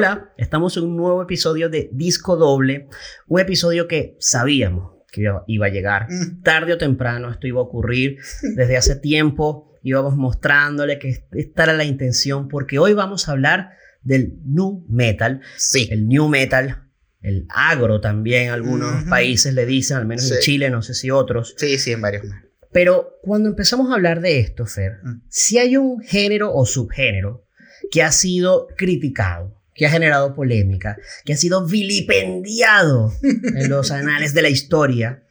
Hola, estamos en un nuevo episodio de Disco Doble, un episodio que sabíamos que iba a llegar Mm. tarde o temprano, esto iba a ocurrir desde hace tiempo, íbamos mostrándole que esta era la intención, porque hoy vamos a hablar del nu metal, Sí. el new metal, el agro también, algunos Ujú. países le dicen, al menos en Sí. Chile, no sé si otros. Sí, sí, en varios más. Pero cuando empezamos a hablar de esto, Fer, Mm. si hay un género o subgénero que ha sido criticado, que ha generado polémica, que ha sido vilipendiado en los anales de la historia,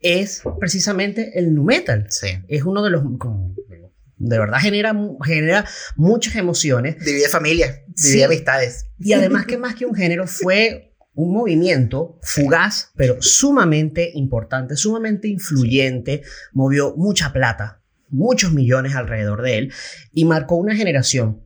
es precisamente el nu metal. Sí. Es uno de los... como- de verdad genera, genera muchas emociones Divide familias, divide Sí. amistades. y además que más que un género fue un movimiento fugaz, pero sumamente importante, sumamente influyente, movió mucha plata, muchos millones alrededor de él y marcó una generación,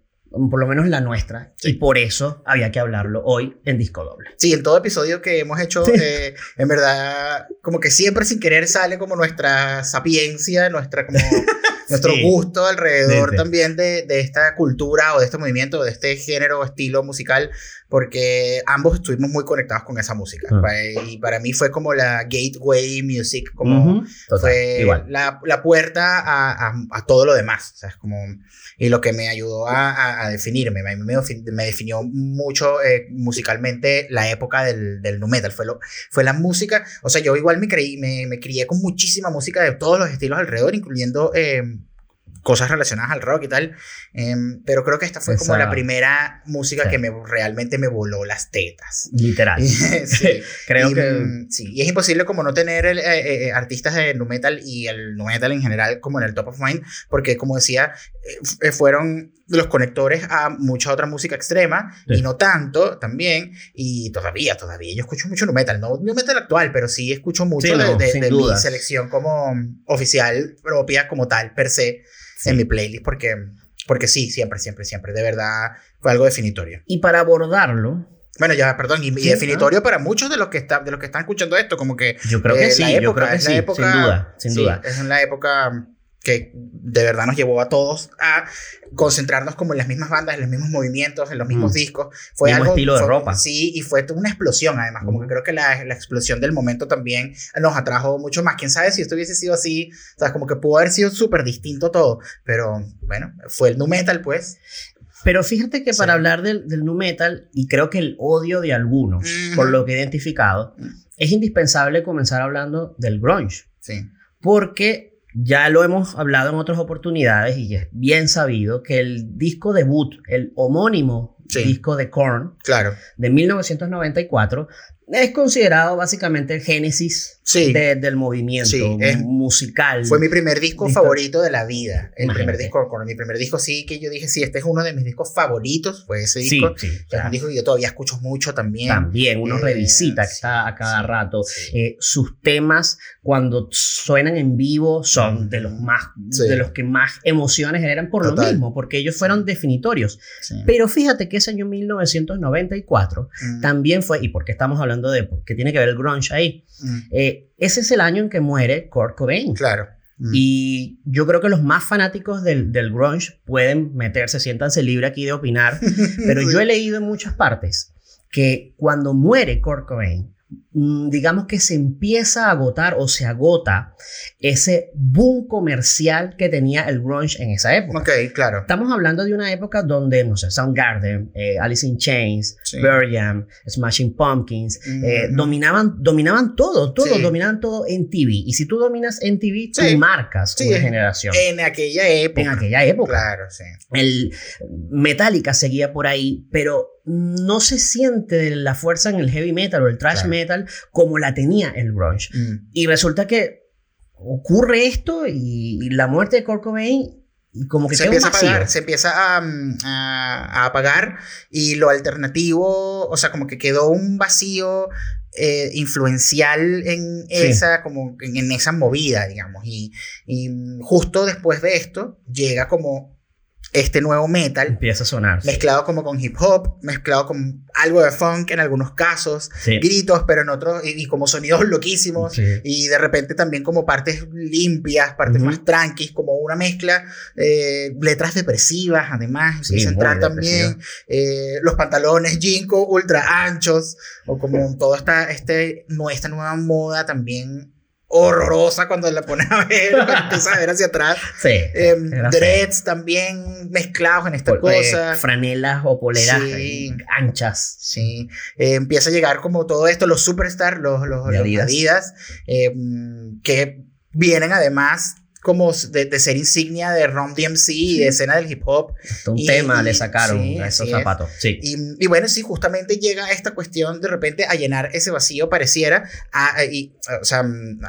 por lo menos la nuestra, y por eso había que hablarlo hoy en Disco Doble. Sí, en todo episodio que hemos hecho, Sí. eh, en verdad, como que siempre sin querer sale como nuestra sapiencia, nuestra como nuestro Sí. gusto alrededor también de, de esta cultura o de este movimiento, de este género o estilo musical, porque ambos estuvimos muy conectados con esa música. Ah. Pa- Y para mí fue como la gateway music, como Ujú, total, fue. La, la puerta a, a- a todo lo demás. O sea, es como, y lo que me ayudó a, a- definirme. Me, me definió mucho eh, musicalmente la época del, del nu metal. Fue, lo, fue la música. O sea, yo igual me, creí, me, me crié con muchísima música de todos los estilos alrededor, incluyendo. eh, cosas relacionadas al rock y tal, em, pero creo que esta fue como la primera música Sí. que me, realmente me voló las tetas. Literal. sí. Creo Y, que... mm, Sí, y es imposible como no tener el, eh, eh, artistas de nu metal y el nu metal en general como en el top of mind, porque como decía, eh, eh, fueron los conectores a mucha otra música extrema Sí. y no tanto también, y todavía, todavía yo escucho mucho nu metal, no nu metal actual, pero sí escucho mucho Sí, de, no, de- sin de mi selección como oficial propia, como tal, per se, Sí. en mi playlist, porque, porque sí, siempre, siempre, siempre, de verdad fue algo definitorio. Y para abordarlo, Bueno, ya, perdón, y, definitorio para muchos de los que están, de los que están escuchando esto, como que yo creo que eh, sí, yo creo que es la sí, época- sin duda, sin sí, duda. Es en la época que de verdad nos llevó a todos a concentrarnos como en las mismas bandas, en los mismos movimientos, en los mismos Mm. discos. Fue Mismo algo, estilo de fue- ropa. Sí, y fue una explosión además, como que creo que la, la explosión del momento también nos atrajo mucho más. Quién sabe si esto hubiese sido así, o sea, como que pudo haber sido súper distinto todo, pero bueno, fue el nu metal pues. Pero fíjate que Sí. para hablar del, del nu metal, y creo que el odio de algunos, por lo que he identificado, Mm. es indispensable comenzar hablando del grunge. Sí. Porque ya lo hemos hablado en otras oportunidades y es bien sabido que el disco debut, el homónimo Sí. disco de Korn Claro. de 1994, es considerado básicamente el génesis Sí. de- del movimiento Sí, es- musical. Fue mi primer disco favorito de la vida. El Imagínate. primer disco, con mi primer disco sí que yo dije, sí, este es uno de mis discos favoritos, fue ese disco. sí, Que es claro. un disco que yo todavía escucho mucho también. También uno Eh, revisita cada- a cada rato. Eh, sus temas cuando suenan en vivo son de los más de los que más emociones generan por lo Total. mismo porque ellos fueron definitorios pero fíjate que ese año 1994 Mm, también fue y por qué estamos hablando de qué tiene que ver el grunge ahí. Mm, Eh, ese es el año en que muere Kurt Cobain. Claro. Mm, y yo creo que los más fanáticos del, del grunge pueden meterse siéntanse libre aquí de opinar pero yo he leído en muchas partes que cuando muere Kurt Cobain, digamos que se empieza a agotar o se agota ese boom comercial que tenía el grunge en esa época. Ok, claro. Estamos hablando de una época donde, no sé, Soundgarden, eh, Alice in Chains, Sí. Smashing Pumpkins, eh, dominaban, dominaban todo, todo, Sí. dominaban todo en TV. Y si tú dominas en TV, tú marcas una generación. En aquella época. en aquella época. Claro, sí. El Metallica seguía por ahí, pero no se siente la fuerza en el heavy metal o el thrash Claro. metal como la tenía el grunge. Mm, Y resulta que ocurre esto y, y la muerte de Kurt Cobain y como que se empieza a apagar, se empieza a, mm, a- a apagar y lo alternativo, o sea, como que quedó un vacío eh, influencial en Sí. esa, como en, en esa movida, digamos. Y, y, mm, justo después de esto llega como este nuevo metal. Empieza a sonar. sí. Mezclado como con hip hop, mezclado con algo de funk en algunos casos, Sí. gritos, pero en otros, y, y como sonidos loquísimos, Sí. y de repente también como partes limpias, partes más tranquis, como una mezcla, eh, letras depresivas, además, Sí, entrar también, eh, los pantalones Jinko ultra anchos, o como toda esta, este, esta nueva moda también horrorosa cuando la pones a ver, cuando empiezas a ver hacia atrás. Sí. Em, feo. dreads también mezclados en esta Pol- eh, cosa. franelas o poleras Sí. anchas. Sí, eh, empieza a llegar como todo esto, los superstars, los, los, Adidas. Adidas, mm, que vienen además como de, de ser insignia de Rom DMC y de escena del hip hop. Hasta un Y- tema le y- sacaron sí, a esos así es. zapatos. Sí. Y, y bueno, sí, justamente llega esta cuestión de repente a llenar ese vacío, pareciera, a- a- y, o sea,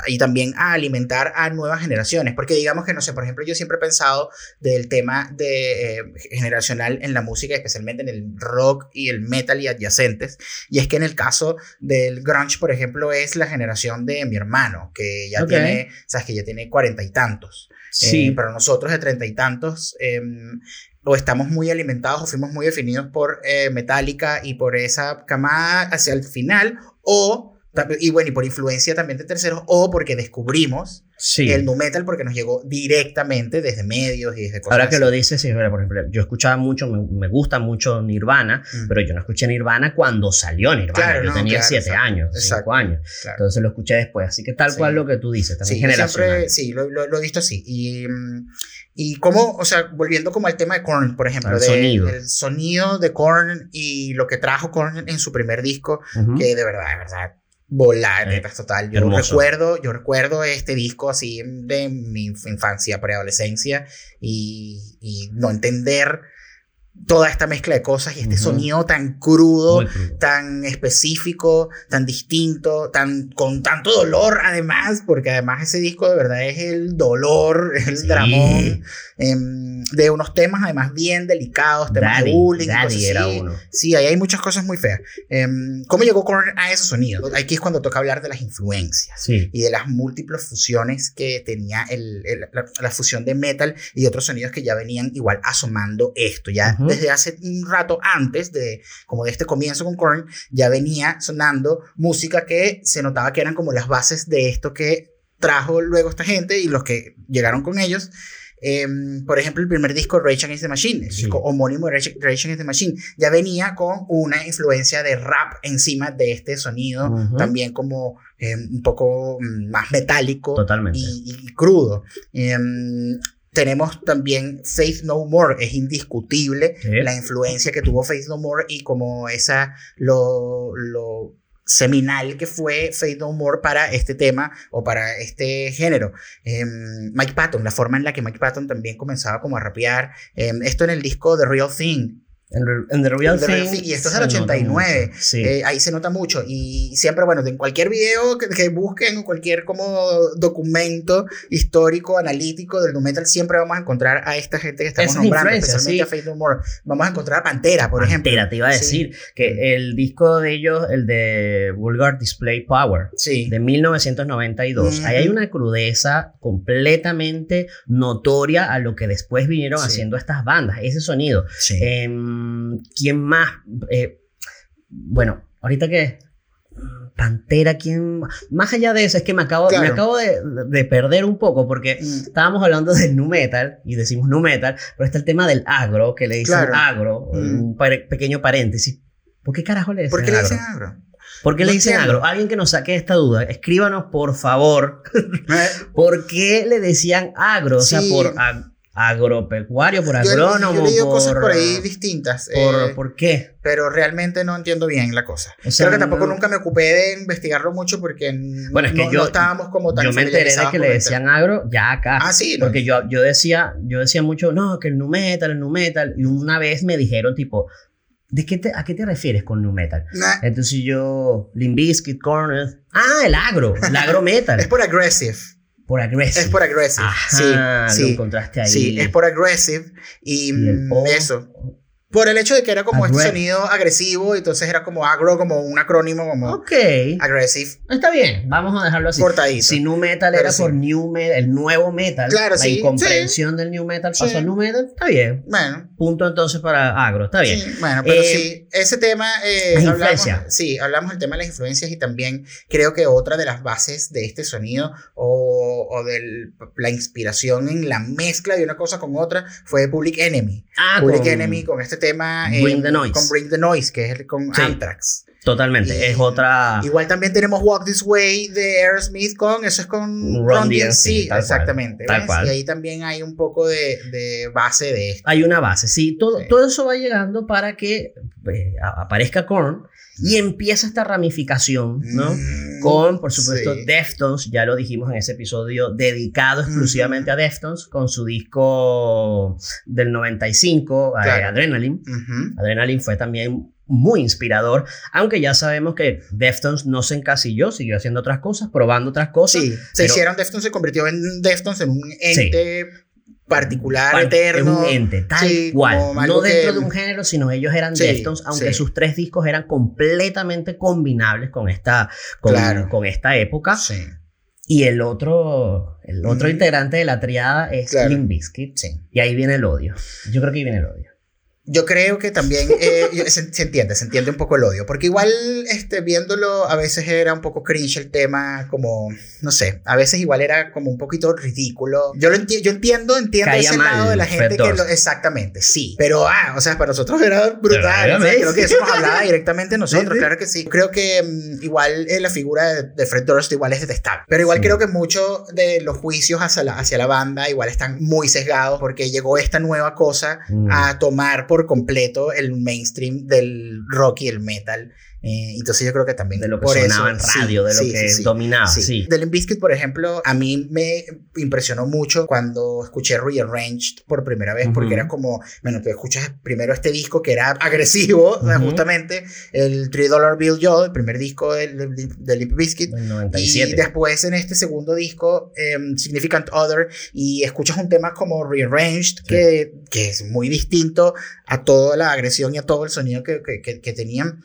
y también a alimentar a nuevas generaciones. Porque digamos que, no sé, por ejemplo, yo siempre he pensado del tema de, eh, generacional en la música, especialmente en el rock y el metal y adyacentes. Y es que en el caso del grunge, por ejemplo, es la generación de mi hermano, que ya Ok. tiene, sabes, que ya tiene cuarenta y tantos. Sí. Eh, pero nosotros de treinta y tantos em, o estamos muy alimentados o fuimos muy definidos por eh, Metallica y por esa camada hacia el final o y bueno y por influencia también de terceros o porque descubrimos sí. el nu metal porque nos llegó directamente desde medios y desde cosas Ahora que así. lo dices, sí, por ejemplo, yo escuchaba mucho, me, me gusta mucho Nirvana, Mm. pero yo no escuché Nirvana cuando salió Nirvana. Claro, yo no, tenía claro, siete exacto, años, exacto, cinco años. Claro. Entonces lo escuché después. Así que tal Sí. cual lo que tú dices, también Sí, generacional. siempre- sí, lo, lo- lo he visto así. Y, mm, y como, o sea, volviendo como al tema de Korn, por ejemplo, Al de- sonido. el sonido de Korn y lo que trajo Korn en su primer disco, Ujú. que de verdad, de verdad, volar, neta, total. Yo hermoso. recuerdo, yo recuerdo este disco así de mi inf- infancia, preadolescencia, y, y no entender toda esta mezcla de cosas y este sonido tan crudo, tan específico, tan distinto, tan con tanto dolor además, porque además ese disco de verdad es el dolor, el Sí. dramón em, de unos temas además bien delicados, temas Daddy, de bullying, y Daddy cosas era así. uno. Sí, ahí hay muchas cosas muy feas. Em, ¿Cómo llegó Korn a esos sonidos? Aquí es cuando toca hablar de las influencias Sí. y de las múltiples fusiones que tenía el, el- la, la fusión de metal y otros sonidos que ya venían igual asomando esto. Ya Desde hace un rato antes de como de este comienzo con Korn, ya venía sonando música que se notaba que eran como las bases de esto que trajo luego esta gente y los que llegaron con ellos. Em, por ejemplo, el primer disco, Rage Against the Machine, el Sí. disco homónimo de Rage, Rage Against the Machine, ya venía con una influencia de rap encima de este sonido, también como em, un poco mm, más metálico Totalmente. y, y crudo. Em, tenemos también Faith No More, es indiscutible Sí. la influencia que tuvo Faith No More y como esa, lo, lo seminal que fue Faith No More para este tema o para este género. Em, Mike Patton, la forma en la que Mike Patton también comenzaba como a rapear, em, esto en el disco The Real Thing, En, The Real Thing. Thing, y esto es del nota 89. mucho. Sí. eh, ahí se nota mucho y siempre, bueno, en cualquier video que, que busquen o cualquier como documento histórico, analítico del metal, siempre vamos a encontrar a esta gente que estamos Esas nombrando, especialmente sí. a Faith No More. Vamos a encontrar a Pantera, por ejemplo. Pantera, te iba a Sí. decir que el disco de ellos, el de Vulgar Display Power, de 1992. Ujú. Ahí hay una crudeza completamente notoria a lo que después vinieron haciendo estas bandas, ese sonido. Sí. Em, ¿Quién más? Eh, bueno, ahorita que... Pantera, ¿quién? Más allá de eso, es que me acabo, Claro. me acabo de, de perder un poco porque Mm. estábamos hablando del nu metal y decimos nu metal, pero está el tema del agro, que le dicen Claro. agro, Mm. un pequeño paréntesis. ¿Por qué carajo le dicen ¿Por qué le agro? dicen agro? ¿Por qué No le dicen entiendo. agro? Alguien que nos saque esta duda, escríbanos por favor. ¿Por qué le decían agro? O sea, Sí. por ag- agropecuario, por Yo, agrónomo. yo he leído por, cosas por ahí distintas, por- eh, ¿Por qué? pero realmente no entiendo bien la cosa. O sea, Creo que tampoco no- nunca me ocupé de investigarlo mucho porque Bueno, es que no, yo- no estábamos como tan Yo me enteré de que le decían agro ya acá. Ah, sí, ¿no? Porque yo, yo, decía, yo decía mucho, no, que el nu metal, el nu metal. Y una vez me dijeron, tipo, ¿de qué te, ¿a qué te refieres con nu metal? Nah, Entonces yo, Limbiskit, Corners. Ah, el agro, el agro metal. es por aggressive. Por aggressive. Es por aggressive. Ajá, sí, lo sí. encontraste ahí. Sí, es por aggressive y, mm, eso. Por el hecho de que era como este sonido agresivo, entonces era como agro, como un acrónimo, como Ok. aggressive, Está bien, vamos a dejarlo así. cortadito. Si nu metal Pero era sí. por new metal, el nuevo metal, Claro, la sí, incomprensión del new metal pasó al new metal, está bien. Bueno, Punto entonces para agro, está bien. Bueno, pero Eh, sí, ese tema. eh, las hablamos, influencias. sí, hablamos del tema de las influencias y también creo que otra de las bases de este sonido o, o de la inspiración en la mezcla de una cosa con otra fue Public Enemy. Ah, Public con- Enemy con este tema. Eh, Bring the Noise. Con Bring the Noise, que es el, con Sí. Anthrax. Totalmente, Y- es otra... Igual también tenemos Walk This Way de Aerosmith con, eso es con tal cual, exactamente. tal cual. Y ahí también hay un poco de, de base de esto. Hay una base, sí, todo, Sí. todo eso va llegando para que a- aparezca Korn y empieza esta ramificación, ¿no? Mm, Con, por supuesto, sí. Deftones, ya lo dijimos en ese episodio, dedicado exclusivamente a Deftones, con su disco del 95, eh, Claro. Adrenaline. Adrenaline fue también muy inspirador, aunque ya sabemos que Deftones no se encasilló, siguió haciendo otras cosas, probando otras cosas. Sí, se pero- hicieron Deftones, se convirtió en Deftones, en un ente particular, Par- eterno. Es un ente, tal Sí, cual. No dentro que- de un género, sino ellos eran Sí, Deftones, aunque sus tres discos eran completamente combinables con esta, con, Claro. con esta época. Sí, Y el otro, el otro integrante de la triada es Claro. Limp Bizkit. sí. Y ahí viene el odio. Yo creo que ahí viene el odio. Yo creo que también eh, se, se entiende, se entiende un poco el odio, porque igual este, viéndolo a veces era un poco cringe el tema, como, no sé, a veces igual era como un poquito ridículo. Yo lo enti- yo entiendo, entiendo Caía ese mal lado de la gente que lo, exactamente, sí, pero ah, o sea, para nosotros era brutal, era creo que eso nos hablaba directamente nosotros, Sí, sí. claro que sí. Creo que mm, igual eh, la figura de, de Fred Durst igual es detestable, pero igual Sí. creo que muchos de los juicios hacia la, hacia la banda igual están muy sesgados porque llegó esta nueva cosa Mm. a tomar por completo el mainstream del rock y el metal. Eh, entonces yo creo que también De lo que por sonaba eso, en radio, sí, de lo sí, que sí, dominaba. Sí. Del Limp Bizkit, por ejemplo, a mí me impresionó mucho cuando escuché Rearranged por primera vez, porque Ujú. era como, bueno, tú escuchas primero este disco que era agresivo, o sea, Ujú. justamente, el 3 Dollar Bill Joe, el primer disco del, del, del Limp Bizkit, y 97. después en este segundo disco, em, Significant Other, y escuchas un tema como Rearranged, que, que es muy distinto a toda la agresión y a todo el sonido que, que, que- que tenían.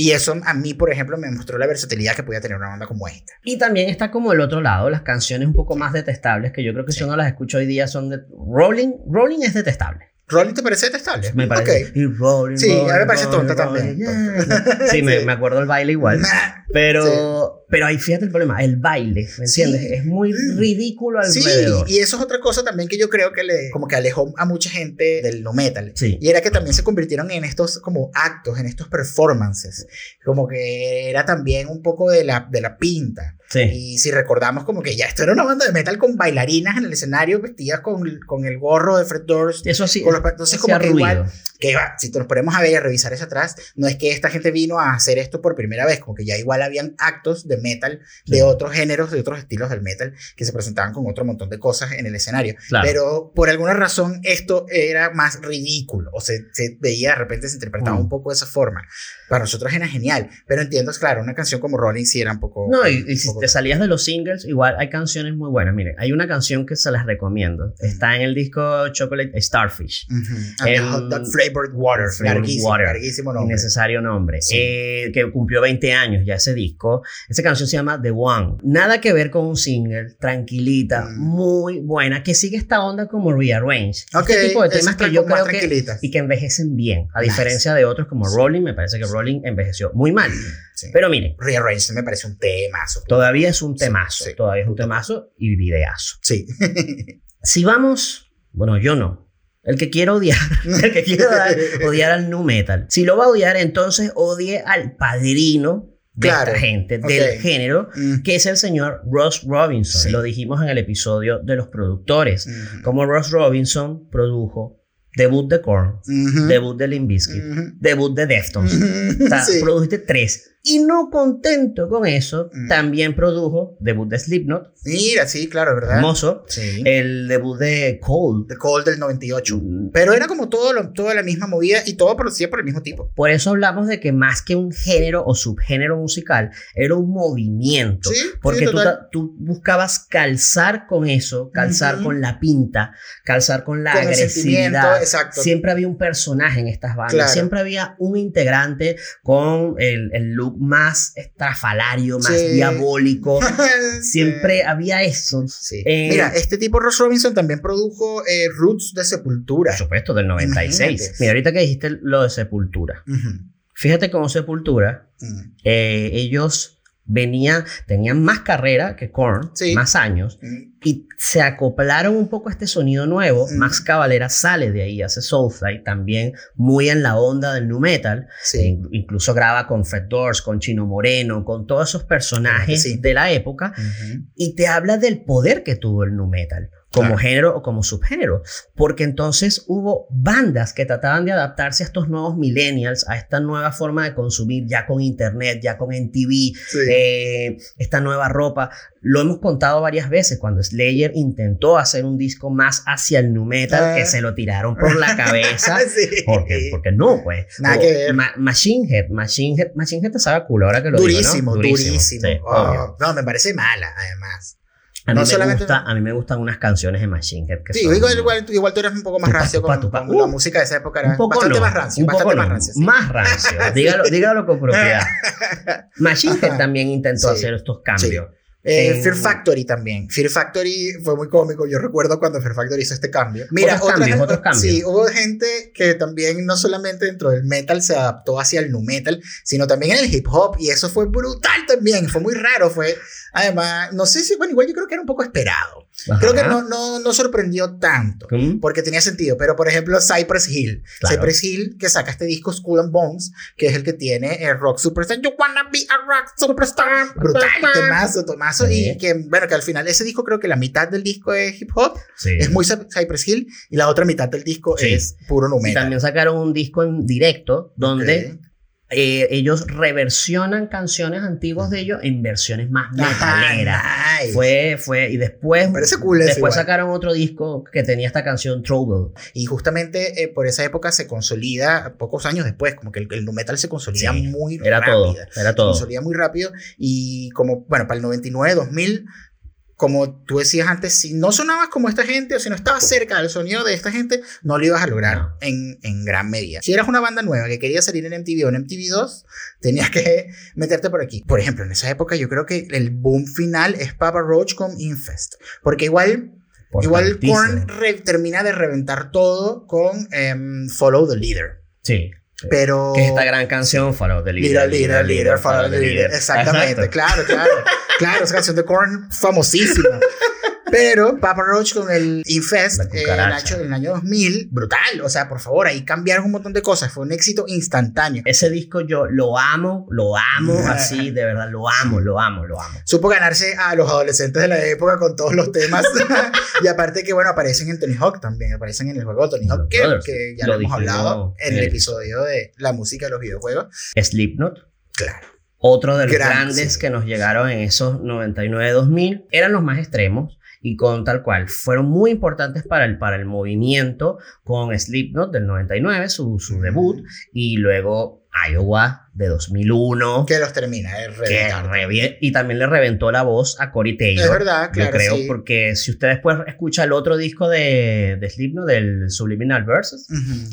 Y eso a mí, por ejemplo, me mostró la versatilidad que podía tener una banda como esta. Y también está como el otro lado, las canciones un poco más detestables, que yo creo que si uno las escucha hoy día son de... Rolling, Rolling es detestable. ¿Rolling te parece detestable? Me parece. Y rolling, Sí, a mí me parece tonta rolling, también, yeah. Sí, me, Sí. me acuerdo el baile igual. Nah. Pero, pero ahí fíjate el problema, el baile, ¿me entiendes? Sí. Es muy ridículo Sí, alrededor. y eso es otra cosa también que yo creo que le como que alejó a mucha gente del no metal. Sí. Y era que también se convirtieron en estos como actos, en estos performances. Como que era también un poco de la, de la pinta. Sí. Y si recordamos como que ya esto era una banda de metal con bailarinas en el escenario vestidas con, con el gorro de Fred Durst. Eso sí. Con los entonces como que ruido. igual que va, si nos ponemos a ver y a revisar eso atrás, no es que esta gente vino a hacer esto por primera vez, como que ya igual habían actos de metal, de Sí. otros géneros, de otros estilos del metal, que se presentaban con otro montón de cosas en el escenario. Claro. Pero por alguna razón esto era más ridículo, o se, se veía de repente, se interpretaba Mm. un poco de esa forma. Para nosotros era genial, pero entiendo, es claro, una canción como Rolling sí era un poco... No, y, y si poco- te salías de los singles, igual hay canciones muy buenas. Miren, hay una canción que se las recomiendo. Está en el disco Chocolate Starfish. And the el- hot dog flavored water, Flavored larguísimo, Water. larguísimo nombre. Innecesario nombre. Sí. Eh, que cumplió 20 años ya ese disco. Esa canción se llama The One. Nada que ver con un single, tranquilita, Mm. muy buena, que sigue esta onda como Rearrange. Ok, este tipo de temas que yo creo que y que envejecen bien, a Nice. diferencia de otros como Sí. Rolling, me parece que Rolling envejeció muy mal. Sí. Pero miren, Rearranged me parece un temazo. todavía es un temazo, todavía es un temazo y videazo. Sí. Si vamos, bueno, yo no. El que quiere odiar, el que quiere odiar, odiar al nu metal. Si lo va a odiar, entonces odie al padrino de Claro, esta gente, del género, Mm. que es el señor Ross Robinson. Sí. Lo dijimos en el episodio de los productores. Como Ross Robinson produjo debut de Korn, debut de Limp Bizkit, debut de Deftones. O sea, Sí. produjiste tres. Y no contento con eso, Mm. también produjo debut de Slipknot, Mira, sí, claro, ¿verdad? hermoso, Sí. el debut de Cold. The Cold del 98. Mm, Pero era como todo lo- toda la misma movida y todo producía por el mismo tipo. Por eso hablamos de que más que un género o subgénero musical, era un movimiento. Sí, Porque sí, tú, tú buscabas calzar con eso, calzar Ujú. con la pinta, calzar con la Con agresividad. exacto. Siempre había un personaje en estas bandas, Claro. siempre había un integrante con el, el look más estrafalario, más Sí. diabólico. Sí. Siempre había eso. Sí. Eh, Mira, este tipo Ross Robinson también produjo eh, Roots de Sepultura. Por supuesto, del 96. Imagínate. Mira, ahorita que dijiste lo de Sepultura. Fíjate cómo Sepultura, eh, ellos venían, tenían más carrera que Korn, Sí. más años, Mm. y se acoplaron un poco a este sonido nuevo. Mm. Max Cavalera sale de ahí, hace Soulfly, también muy en la onda del nu metal. E Sí. in- incluso graba con Fred Doors, con Chino Moreno, con todos esos personajes Sí. de la época, y te habla del poder que tuvo el nu metal como Claro. género o como subgénero, porque entonces hubo bandas que trataban de adaptarse a estos nuevos millennials, a esta nueva forma de consumir ya con internet, ya con MTV, Sí. eh, esta nueva ropa. Lo hemos contado varias veces cuando Slayer intentó hacer un disco más hacia el nu metal, Ah. que se lo tiraron por la cabeza. Sí. Porque, porque no, pues. Nada O que ver. Ma- Machine Head, Machine Head, Machine Head te sabe culo ahora que lo durísimo, digo, ¿no? durísimo. sí, Oh, no, me parece mala, además. A mí, No me solamente- gusta, a mí me gustan unas canciones de Machine Head que Sí, son... igual, igual, tú- igual tú eres un poco más Tupa, rancio tupa, con, tupa. con Uh, la música de esa época. Era un poco bastante no, más rancio. un bastante poco más no, rancio. sí. Más rancio. dígalo, dígalo con propiedad. Machine Head también intentó Sí. hacer estos cambios. Eh, En- Fear Factory también. Fear Factory fue muy cómico. Yo recuerdo cuando Fear Factory hizo este cambio. Mira, Otros otra cambios, otros cambios. Sí, hubo gente que también no solamente dentro del metal se adaptó hacia el nu metal, sino también en el hip hop. Y eso fue brutal también. Fue muy raro. Fue, además, no sé si, bueno, igual yo creo que era un poco esperado. Creo que Ajá. no, no, no sorprendió tanto. ¿Mm? Porque tenía sentido, pero por ejemplo, Cypress Hill. Claro. Cypress Hill, que saca este disco Skull and Bones, que es el que tiene el Rock Superstar. You wanna be a rock superstar. Brutal, temazo, tomazo. Sí. Y que, bueno, que al final ese disco creo que la mitad del disco es hip hop, Sí. es muy Cy- Cypress Hill, y la otra mitad del disco Sí. es puro Y numero. también sacaron un disco en directo donde eh, ellos reversionan canciones antiguas de ellos en versiones más metaleras. nice. Fue, fue, y después, cool después igual. sacaron otro disco que tenía esta canción Trouble. Y justamente eh, por esa época se consolida, pocos años después, como que el, el nu metal se consolida Sí, muy Era rápido. todo, era Se todo. consolida muy rápido y como, bueno, para el 99, 2000, como tú decías antes, si no sonabas como esta gente o si no estabas cerca del sonido de esta gente, no lo ibas a lograr en, en gran medida. Si eras una banda nueva que quería salir en MTV o en MTV2, tenías que meterte por aquí. Por ejemplo, en esa época yo creo que el boom final es Papa Roach con Infest, porque igual... Igual. Korn termina de reventar todo con em, Follow the Leader. Sí. Pero. Que es esta gran canción, Follow the Leader, Leader. leader, leader, follow the leader. Exactamente, Exacto. claro, claro. claro, esa canción de Korn famosísima. Pero Papa Roach con el Infest eh, en el, año, en el año 2000, brutal. O sea, por favor, ahí cambiaron un montón de cosas. Fue un éxito instantáneo. Ese disco yo lo amo, lo amo así, de verdad, lo amo, lo amo, lo amo. Supo ganarse a los adolescentes de la época con todos los temas. y aparte que, bueno, aparecen en Tony Hawk también. Aparecen en el juego Tony Hawk, que, ya lo lo, hemos hablado en el el episodio de la música de los videojuegos. Slipknot, Claro. otro de los Gran, grandes sí. que nos llegaron en esos 99-2000, eran los más extremos y con tal cual fueron muy importantes para el, para el movimiento con Slipknot del 99, su, su debut, y luego Iowa de 2001. Que los termina de que y también le reventó la voz a Corey Taylor. Es verdad, claro, Yo creo, sí. porque si usted después escucha el otro disco de, de Slipknot, del Subliminal Verses, Ujú.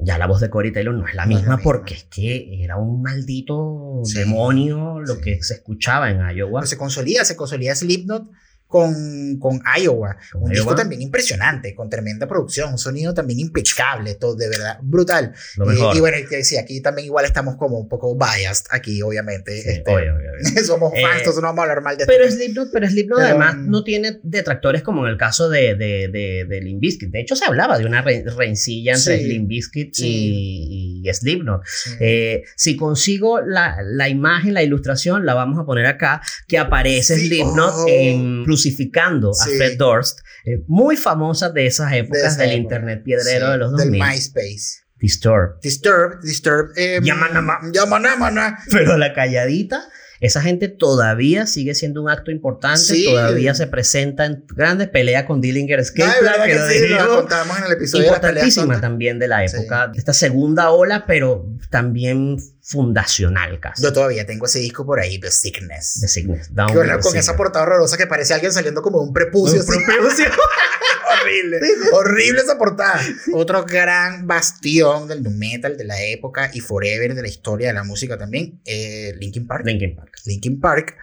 ya la voz de Corey Taylor no es la No es misma la misma. porque es que era un maldito Sí. demonio lo Sí. que se escuchaba en Iowa. Pero se consolida, se consolida Slipknot con, con Iowa. Un Iowa. disco también impresionante, con tremenda producción, un sonido también impecable, todo de verdad, brutal. Y- mejor. Y, bueno, sí, aquí también igual estamos como un poco biased, aquí obviamente. Sí, este, obvio, obvio, somos Eh, fans, entonces no vamos a hablar mal de Pero esto. Slipknot, pero Slipknot Pero, además mm, no tiene detractores como en el caso de, de, de, de Limp Bizkit. De hecho, se hablaba de una re- rencilla entre Sí. Limp Bizkit y, y Slipknot. Sí. Eh, si consigo la, la imagen, la ilustración, la vamos a poner acá, que aparece Sí, Slipknot oh. en- crucificando a Sí. Fred Durst, eh, muy famosa de esas De épocas esa del época. internet piedrero de los Del 2000. MySpace. Disturbed. Disturbed, Disturbed. Eh, Yamanama. Yamanama. Pero la calladita, esa gente todavía sigue siendo un acto importante, Sí. todavía se presenta en grandes peleas con Dillinger Plan, ¿verdad que que lo sí? Lo dijimos. contábamos en el episodio de Importantísima también de la época, esta segunda ola, pero también fundacional casi. Yo todavía tengo ese disco por ahí, The Sickness. The Sickness, Down Con, con esa portada horrorosa que parece alguien saliendo como de un prepucio. Un así. horrible. horrible esa portada. Otro gran bastión del metal de la época y forever de la historia de la música también, eh, Linkin Park. Linkin Park. Linkin Park,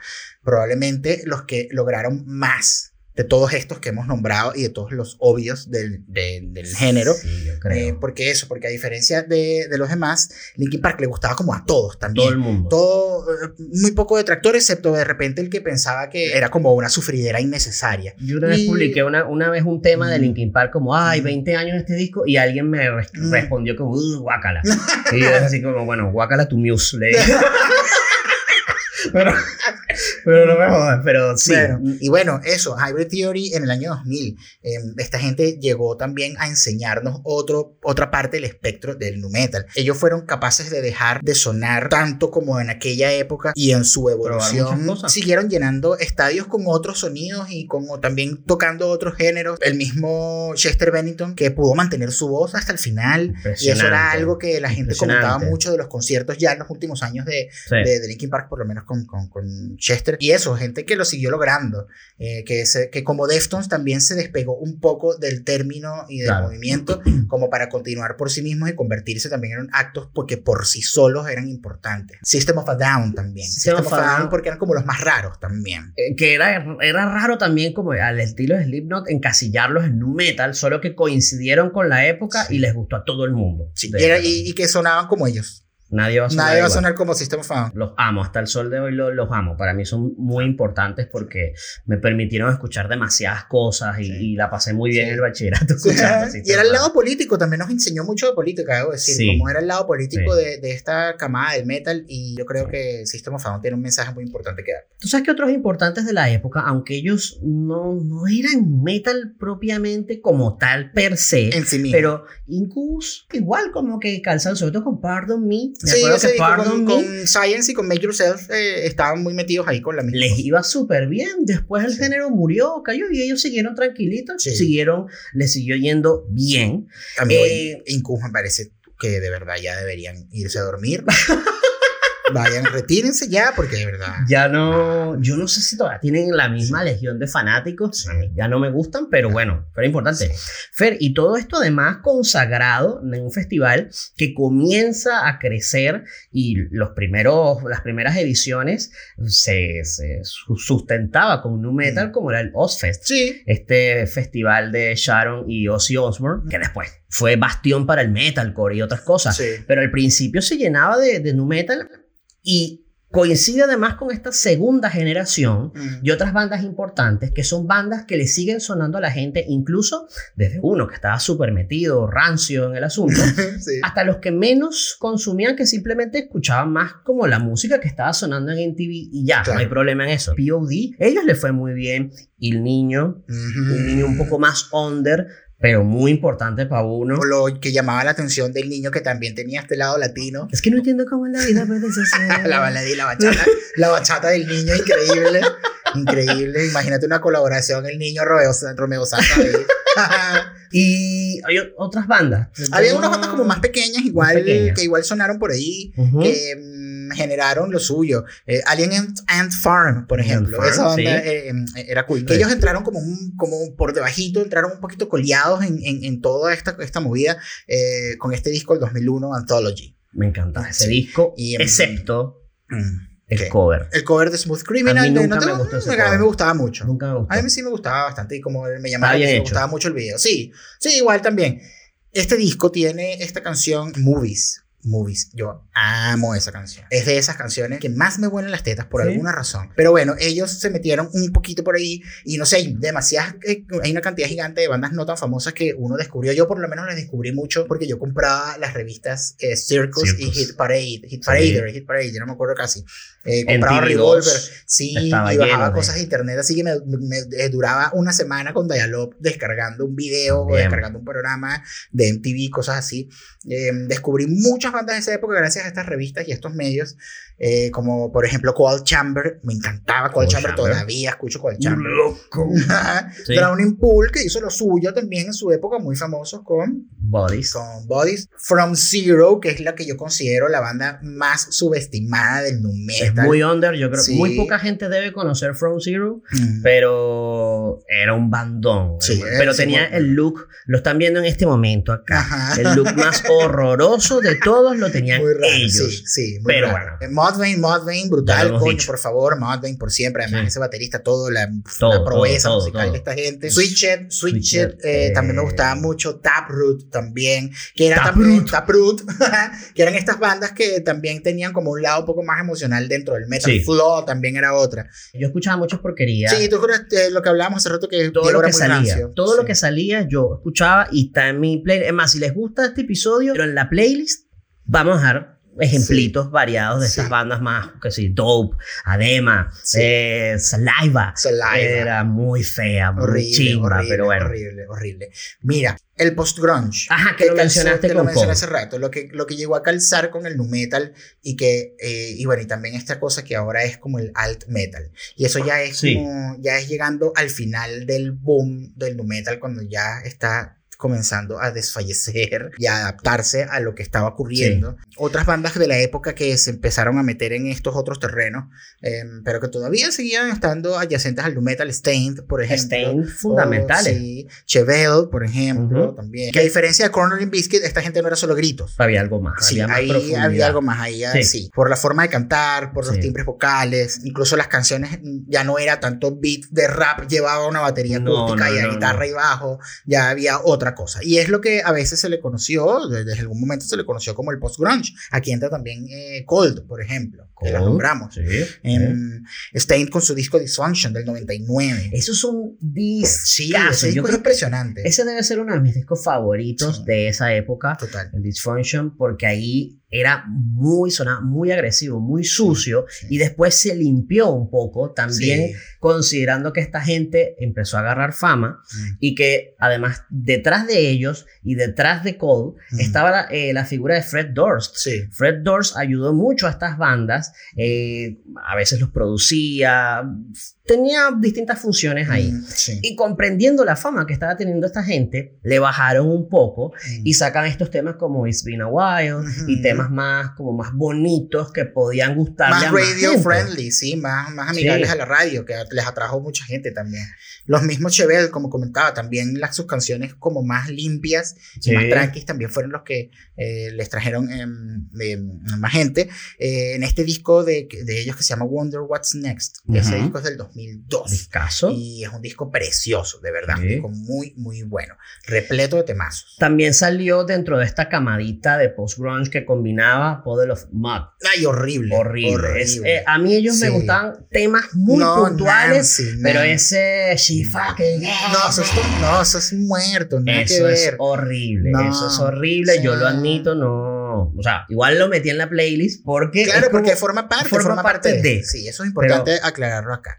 probablemente los que lograron más de todos estos que hemos nombrado y de todos los obvios del, de- del género. Sí, yo Eh, porque eso, porque a diferencia de, de los demás, Linkin Park le gustaba como a todos también. Todo el mundo. Todo, eh, muy poco detractor, excepto de repente el que pensaba que era como una sufridera innecesaria. Yo una vez Y- publiqué una, una vez un tema de. Linkin Park como, ay, Mm. 20 años en este disco, y alguien me res- respondió como, uh, guácala. y yo es así como, bueno, guácala tu muse. pero, pero no me jodas, pero sí. Bueno, y bueno, eso, Hybrid Theory en el año 2000. eh, esta gente llegó también a enseñarnos otro, otra parte del espectro del nu metal. Ellos fueron capaces de dejar de sonar tanto como en aquella época y en su evolución siguieron llenando estadios con otros sonidos y como también tocando otros géneros. El mismo Chester Bennington que pudo mantener su voz hasta el final. Y eso era algo que la gente comentaba mucho de los conciertos ya en los últimos años de, Sí. de, de Linkin Park, por lo menos con, con, con Chester. Y eso, gente que lo siguió logrando. eh, que, se, que como Deftones también se despegó un poco del término y del Claro. movimiento, como para continuar por sí mismos y convertirse también en actos porque por sí solos eran importantes. System of a Down también. System System, of of a Down porque eran como los más raros también. Eh, que era, era raro también como al estilo de Slipknot encasillarlos en nu metal, solo que coincidieron con la época Sí. y les gustó a todo el mundo. Sí, y, era- y- y que sonaban como ellos. Nadie va a sonar Nadie va a sonar como System of a. Los amo, hasta el sol de hoy lo- los, amo. Para mí son muy importantes porque me permitieron escuchar demasiadas cosas y, Sí. y la pasé muy bien Sí. en el bachillerato. escuchando y era el lado político, también nos enseñó mucho de política, debo decir, Sí. como era el lado político Sí. de, de esta camada del metal y yo creo que System of a Down tiene un mensaje muy importante que dar. Tú sabes que otros importantes de la época, aunque ellos no, no eran metal propiamente como tal per se, En sí mismo. pero Incubus igual como que calzan, sobre todo con Pardon Me. Me sí, acuerdo ese que con, Me con Science y con Make Yourself eh, estaban muy metidos ahí con la misma. les iba súper bien. Después el Sí. género murió, cayó y ellos siguieron tranquilitos, Sí. siguieron, les siguió yendo bien. También Eh, Incubus me parece que de verdad ya deberían irse a dormir. Vayan, retírense ya, porque de verdad. Ya no, yo no sé si todavía tienen la misma legión de fanáticos. Sí. Ya no me gustan, pero bueno, pero importante. Fer, y todo esto además consagrado en un festival que comienza a crecer y los primeros, las primeras ediciones se, se su- sustentaba con nu metal Mm. como era el Ozfest. Sí, Este festival de Sharon y Ozzy Osbourne, que después fue bastión para el metalcore y otras cosas. sí. Pero al principio se llenaba de, de nu metal y coincide además con esta segunda generación Mm. y otras bandas importantes que son bandas que le siguen sonando a la gente, incluso desde uno que estaba súper metido, rancio en el asunto, Sí. hasta los que menos consumían, que simplemente escuchaban más como la música que estaba sonando en MTV y ya, Claro. no hay problema en eso. POD, ellos les fue muy bien y el niño, Ujú. un niño un poco más under, pero muy importante para uno. O lo que llamaba la atención del niño que también tenía este lado latino. Es que no entiendo cómo en la vida puedes hacer. La baladí, la bachata, la bachata del niño, increíble. Increíble. Imagínate una colaboración, el niño Romeo, Romeo Santos. Y hay otras bandas. Había unas bandas como más pequeñas, igual, pequeñas. que igual sonaron por ahí, que generaron lo suyo. Eh, Alien Ant, Ant Farm, por ejemplo. Farm, Esa banda sí. eh, em, era cool. Que Sí. ellos entraron como, un, como por debajito, entraron un poquito coleados en, en, en toda esta, esta movida eh, con este disco, el 2001, Anthology. Me encantaba ese Sí. disco, Y, em, excepto Mm. el cover. El cover de Smooth Criminal. A mí nunca no me gustó ese a mí cover. me gustaba mucho. Nunca me gustó. A mí sí me gustaba bastante y como me llamaba, me hecho. gustaba mucho el video. Sí, sí, igual también. Este disco tiene esta canción Movies. Movies. Yo amo esa canción. Es de esas canciones que más me vuelan las tetas por Sí. alguna razón. Pero bueno, ellos se metieron un poquito por ahí y no sé, hay demasiadas, eh, hay una cantidad gigante de bandas no tan famosas que uno descubrió. Yo por lo menos las descubrí mucho porque yo compraba las revistas eh, Circus, y. Hit Parade, Hit Parade, Hit Parade, yo no me acuerdo casi. Eh, compraba MTV2 Revolver, sí, estaba y bajaba lleno cosas de internet, así que me, me- me duraba una semana con Dialog descargando un video o Bien. descargando un programa de MTV, cosas así. Eh, descubrí muchas bandas de esa época gracias a estas revistas y estos medios, eh, como por ejemplo Cold Chamber, me encantaba Cold Chamber, Chamber. todavía escucho Cold Chamber. loco. Sí. Drowning Pool, que hizo lo suyo también en su época, muy famosos con Bodies. con Bodies. From Zero, que es la que yo considero la banda más subestimada del nu Muy under, yo creo. Sí. Muy poca gente debe conocer From Zero, Mm. pero era un bandón. Sí, pero eh, tenía bueno. el look, lo están viendo en este momento acá. Ajá. El look más horroroso de todos lo tenían Muy raro, ellos. sí, sí, muy Pero raro. bueno. Eh, Mudvayne, Ya lo brutal, coño, dicho. por favor, Mudvayne por siempre. Además, ese baterista, todo, la, Todo, la proeza todo, musical todo. de esta gente. Switched, Switched, eh, eh, también me gustaba mucho. Taproot también, que era Taproot. Taproot, que eran estas bandas que también tenían como un lado un poco más emocional dentro del metal. Sí. Flow también era otra. Yo escuchaba muchas porquerías. Sí, tú crees eh, lo que hablábamos hace rato que todo Diego lo que salía, rancio. todo lo Sí. que salía yo escuchaba y está en mi playlist. Es más, si les gusta este episodio, pero en la playlist vamos a dejar ejemplitos variados de Sí. estas bandas más, que sí, Dope, Adema, Sí. eh, Saliva. Saliva. Era muy fea, muy horrible, chimba, horrible, pero bueno. horrible, horrible. Mira, el post-grunge. Ajá, que lo mencionaste que con lo mencioné Paul. hace rato, lo que, lo que llegó a calzar con el nu metal y que, eh, y bueno, y también esta cosa que ahora es como el alt metal. Y eso ya es como, ya es llegando al final del boom del nu metal cuando ya está comenzando a desfallecer y a adaptarse a lo que estaba ocurriendo. Otras bandas de la época que se empezaron a meter en estos ottos terrenos, eh, pero que todavía seguían estando adyacentes al metal, Stained, por ejemplo. Estén fundamentales. Oh, sí. Chevelle, por ejemplo, Ujú. también. Que a diferencia de Corner Biscuit, esta gente no era solo gritos. Había algo más. Sí, había más ahí profundidad. había algo más ahí, ah, Sí. sí. Por la forma de cantar, por los Sí. timbres vocales, incluso las canciones mm, ya no era tanto beat de rap, llevaba una batería No, acústica no, y a no, guitarra no. y bajo, ya había otra cosa. Y es lo que a veces se le conoció, de- desde algún momento se le conoció como el post-grunge. Aquí entra también eh, Cold, por ejemplo, que la Cold, nombramos. Sí, sí. Em, Stained con su disco Dysfunction del 99. Esos son discos. Sí, ese disco es impresionante. ese debe ser uno de mis discos favoritos Sí. de esa época. Total. el Dysfunction, porque ahí era muy sonaba muy agresivo, muy sucio, Sí. y después se limpió un poco, también Sí. considerando que esta gente empezó a agarrar fama Mm. y que además detrás de ellos y detrás de Cole Mm. estaba la, eh, la figura de Fred Durst. Fred Durst ayudó mucho a estas bandas, eh, a veces los producía, tenía distintas funciones ahí. Mm, sí. Y comprendiendo la fama que estaba teniendo esta gente, le bajaron un poco Mm. y sacan estos temas como It's Been a While Ujú. y temas más como más bonitos que podían gustarle más a más radio gente. friendly, sí, más, más amigables Sí. a la radio, que les atrajo mucha gente también. Los mismos Chevelle, como comentaba, también las, sus canciones como más limpias Sí. y más tranquis también fueron los que eh, les trajeron em, em, más gente. Eh, en este disco de, de ellos que se llama Wonder What's Next, que ese disco es del 2002. Discaso. Y es un disco precioso, de verdad. Sí. Un disco muy, muy bueno. Repleto de temazos. También salió dentro de esta camadita de post-grunge que combinaba Puddle of Mud. Ay, horrible. Horrible. Es, horrible. eh, a mí ellos me Sí. gustaban temas muy No, puntuales, Nancy, pero Nancy. ese She fucking No, eso es, no, eso es muerto, nada Eso que es ver. horrible, No, eso es horrible, sí. yo lo admito, no, o sea, igual lo metí en la playlist porque Claro, como- porque forma parte, forma forma, parte parte de. de. Sí, eso es importante aclararlo acá.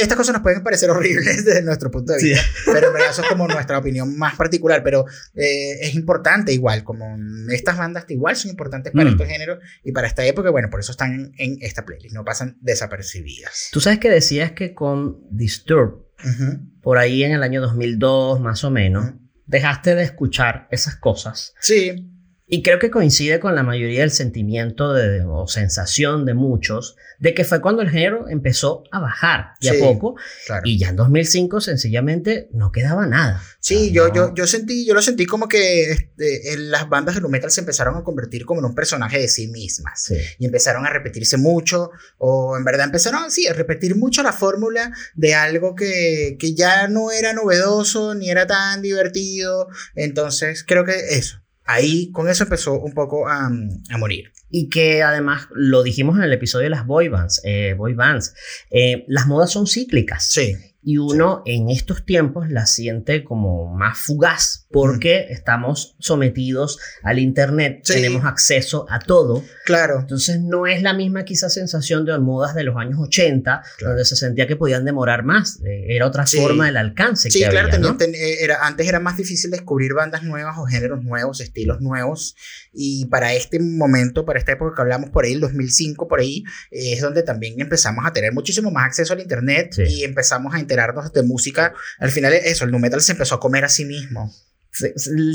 Estas cosas nos pueden parecer horribles desde nuestro punto de Sí. vista, pero en verdad eso es como nuestra opinión más particular, pero eh, es importante igual, como estas bandas igual son importantes para Mm. estos géneros y para esta época, bueno, por eso están en esta playlist, no pasan desapercibidas. Tú sabes que decías que con Disturb, Ujú. por ahí en el año 2002 más o menos, Ujú. dejaste de escuchar esas cosas. Sí, Y creo que coincide con la mayoría del sentimiento de, o sensación de muchos de que fue cuando el género empezó a bajar de Sí. a poco claro. y ya en 2005 sencillamente no quedaba nada. Sí, O sea, yo, no- yo, yo sentí, yo lo sentí como que este, las bandas de nu metal se empezaron a convertir como en un personaje de sí mismas. Sí. Y empezaron a repetirse mucho, o en verdad empezaron, sí, a repetir mucho la fórmula de algo que, que ya no era novedoso, ni era tan divertido. Entonces, creo que eso, ahí con eso empezó un poco a, a morir. Y que además lo dijimos en el episodio de las boy bands, eh, boy bands eh, las modas son cíclicas. Sí, y uno en estos tiempos la siente como más fugaz porque estamos sometidos al internet, Sí. tenemos acceso a todo, Claro. entonces no es la misma quizá sensación de modas de los años 80 Claro. donde se sentía que podían demorar más, eh, era otra Sí. forma del alcance Sí, que claro, había, ¿no? ten- eh, era, antes era más difícil descubrir bandas nuevas o géneros nuevos, estilos nuevos. Y para este momento, para esta época que hablamos por ahí, el 2005, por ahí, eh, es donde también empezamos a tener muchísimo más acceso al Internet Sí. y empezamos a enterarnos de música. Al final, eso, el nu metal se empezó a comer a sí mismo.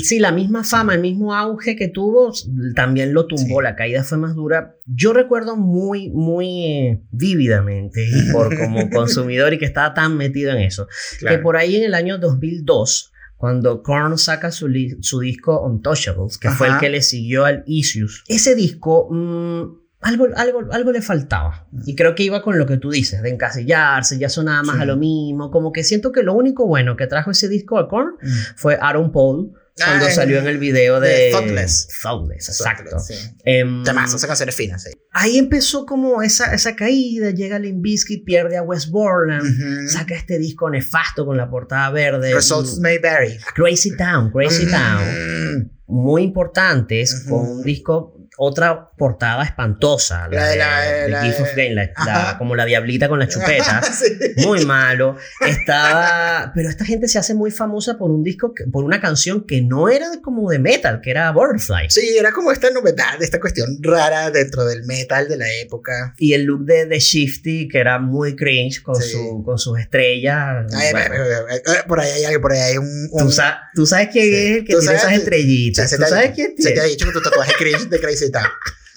Sí, la misma fama, el mismo auge que tuvo, también lo tumbó, Sí. la caída fue más dura. Yo recuerdo muy, muy eh, vívidamente, y por como consumidor y que estaba tan metido en eso, que por ahí en el año 2002, cuando Korn saca su, su disco Untouchables, que fue el que le siguió al Issues, ese disco... mm, algo, algo, algo le faltaba. Y creo que iba con lo que tú dices, de encasillarse, ya sonaba más Sí. a lo mismo. Como que siento que lo único bueno que trajo ese disco a Korn fue Aaron Paul cuando salió en el video de, de Thoughtless. Thoughtless, exacto. Sí. Em, Temazo, esa canción es fina, sí. ahí empezó como esa, esa caída, llega Limp Bizkit, pierde a Wes Borland, saca este disco nefasto con la portada verde. Results may vary. Crazy Town, Crazy Town. Mm. Muy importantes, con un disco, otra portada espantosa, la, La de de, la- de la Gift of Gain, la- como la diablita con la chupeta. Sí. muy malo. Estaba, pero esta gente se hace muy famosa por un disco, que- por una canción que no era como de metal, que era Butterfly. Sí, era como esta novedad, esta cuestión rara dentro del metal de la época. Y el look de, de Shifty, que era muy cringe con, Sí. su, con sus estrellas. Ay, Bueno, eh, eh, eh, por ahí hay, por ahí hay un... un- tú, sa- tú sabes quién Sí. es el que tiene sabes- esas estrellitas. ¿Tú sabes quién Se te ha tiene? dicho que tu tatuaje cringe de Crazy Town.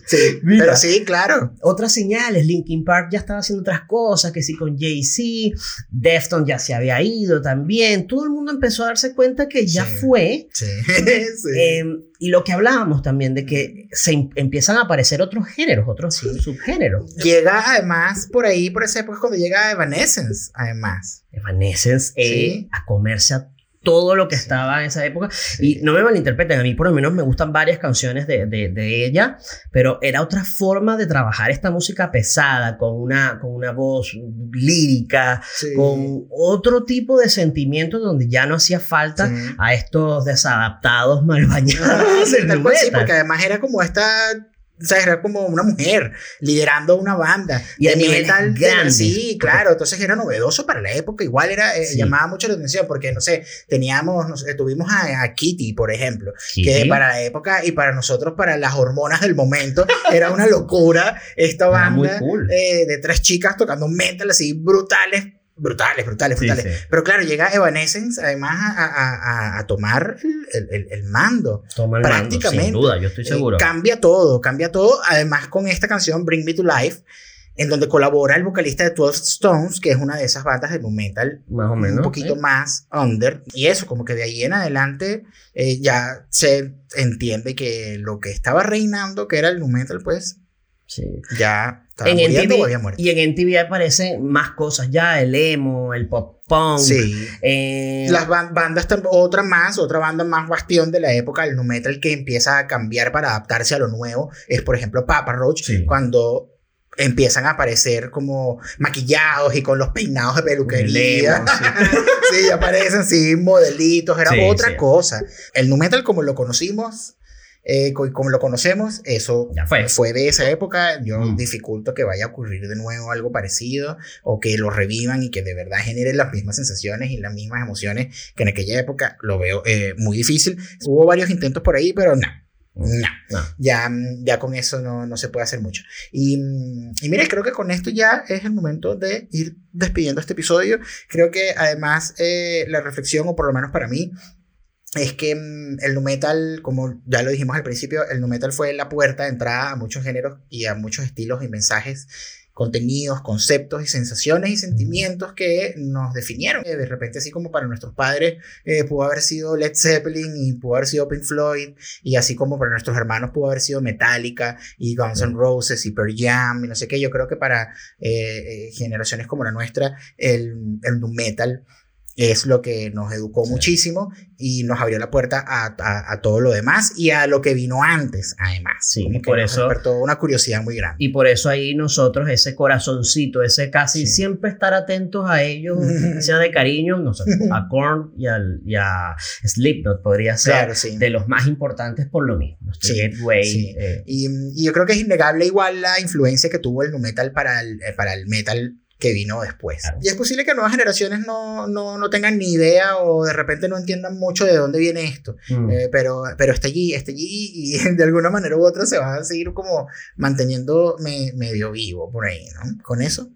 Sí, Mira. pero sí, claro. Otras señales, Linkin Park ya estaba haciendo otras cosas, que sí con Jay-Z, Defton ya se había ido también, todo el mundo empezó a darse cuenta que ya Sí. fue, Sí. sí. Eh, y lo que hablábamos también de que se em- empiezan a aparecer otros géneros, otros subgéneros. Llega además por ahí, por esa época, cuando llega Evanescence, además. Evanescence eh, a comerse a todo lo que estaba en esa época. Y no me malinterpreten, a mí por lo menos me gustan varias canciones de, de, de ella, pero era otra forma de trabajar esta música pesada, con una, con una voz lírica, Sí. con otro tipo de sentimientos donde ya no hacía falta Sí. a estos desadaptados mal bañados del Tal nu cual, sí, porque además era como esta. O sea, era como una mujer liderando una banda. Y a de metal. Sí, claro. Entonces era novedoso para la época. Igual era, eh, Sí. llamaba mucho la atención porque, no sé, teníamos, no sé, tuvimos a, a Kitty, por ejemplo, Sí. que para la época y para nosotros, para las hormonas del momento, era una locura esta banda cool. eh, de tres chicas tocando metal así brutales, brutales, brutales, Sí, brutales. sí. Pero claro, llega Evanescence además a, a- a- tomar el, el- el mando. Toma el mando, prácticamente. sin duda, yo estoy Eh, seguro. cambia todo, cambia todo. Además, con esta canción, Bring Me to Life, en donde colabora el vocalista de 12 Stones, que es una de esas bandas de metal más o menos. un poquito ¿eh? más under. Y eso, como que de ahí en adelante eh, ya se entiende que lo que estaba reinando, que era el nu metal, pues Sí. ya En muriendo o había muerto. y en NTV aparecen más cosas ya, el emo, el pop punk. Sí. eh, Las ban- bandas, otra más, otra banda más bastión de la época del nu metal que empieza a cambiar para adaptarse a lo nuevo es, por ejemplo, Papa Roach, Sí. cuando empiezan a aparecer como maquillados y con los peinados de el peluquería. sí. sí, aparecen así modelitos, era Sí, otra sí. cosa. El nu metal como lo conocimos, eh, co- como lo conocemos, eso Ya fue. de esa época. Yo Mm. dificulto que vaya a ocurrir de nuevo algo parecido o que lo revivan y que de verdad genere las mismas sensaciones y las mismas emociones que en aquella época. Lo veo eh, muy difícil. Hubo varios intentos por ahí, pero no. No, No. ya, mm, ya con eso no, no se puede hacer mucho. Y, mm, y mire, creo que con esto ya es el momento de ir despidiendo este episodio. Creo que además eh, la reflexión, o por lo menos para mí, es que mm, el nu metal, como ya lo dijimos al principio, el nu metal fue la puerta de entrada a muchos géneros y a muchos estilos y mensajes contenidos, conceptos y sensaciones y sentimientos que nos definieron. Eh, De repente, así como para nuestros padres eh, pudo haber sido Led Zeppelin y pudo haber sido Pink Floyd, y así como para nuestros hermanos pudo haber sido Metallica y Guns N' Roses y Pearl Jam y no sé qué, yo creo que para eh, generaciones como la nuestra, el, el nu metal es lo que nos educó muchísimo y nos abrió la puerta a, a, todo lo demás y a lo que vino antes, además. Sí, y por eso. despertó una curiosidad muy grande. Y por eso ahí nosotros, ese corazoncito, ese casi siempre estar atentos a ellos, sea de cariño, no sé, a Korn y, al, y a Slipknot podría ser de los más importantes por lo mismo. Sí, eh. y, y, yo creo que es innegable igual la influencia que tuvo el nu metal para el, eh, para el metal que vino después. Y es posible que nuevas generaciones no, no, no, tengan ni idea o de repente no entiendan mucho de dónde viene esto, mm. eh, pero, pero está allí, está allí y de alguna manera u otra se va a seguir como manteniendo medio vivo por ahí, ¿no? Con eso.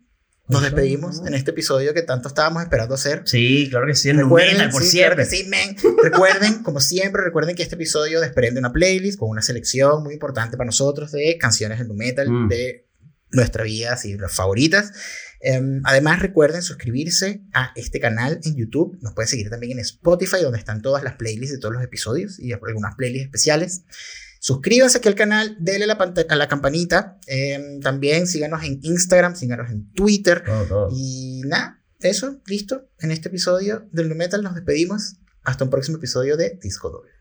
Nos despedimos en este episodio que tanto estábamos esperando hacer. Sí, claro que sí. Recuerden, por siempre. sí, recuerden, como siempre, recuerden que este episodio desprende una playlist con una selección muy importante para nosotros de canciones de nu metal mm. de nuestra vida, así las favoritas. Em, además, recuerden suscribirse a este canal en YouTube. Nos pueden seguir también en Spotify, donde están todas las playlists de todos los episodios y algunas playlists especiales. Suscríbanse aquí al canal, denle la a la campanita. Em, también síganos en Instagram, síganos en Twitter. Y nada, eso, listo. En este episodio del Nu Metal nos despedimos. Hasta un próximo episodio de Disco Doble.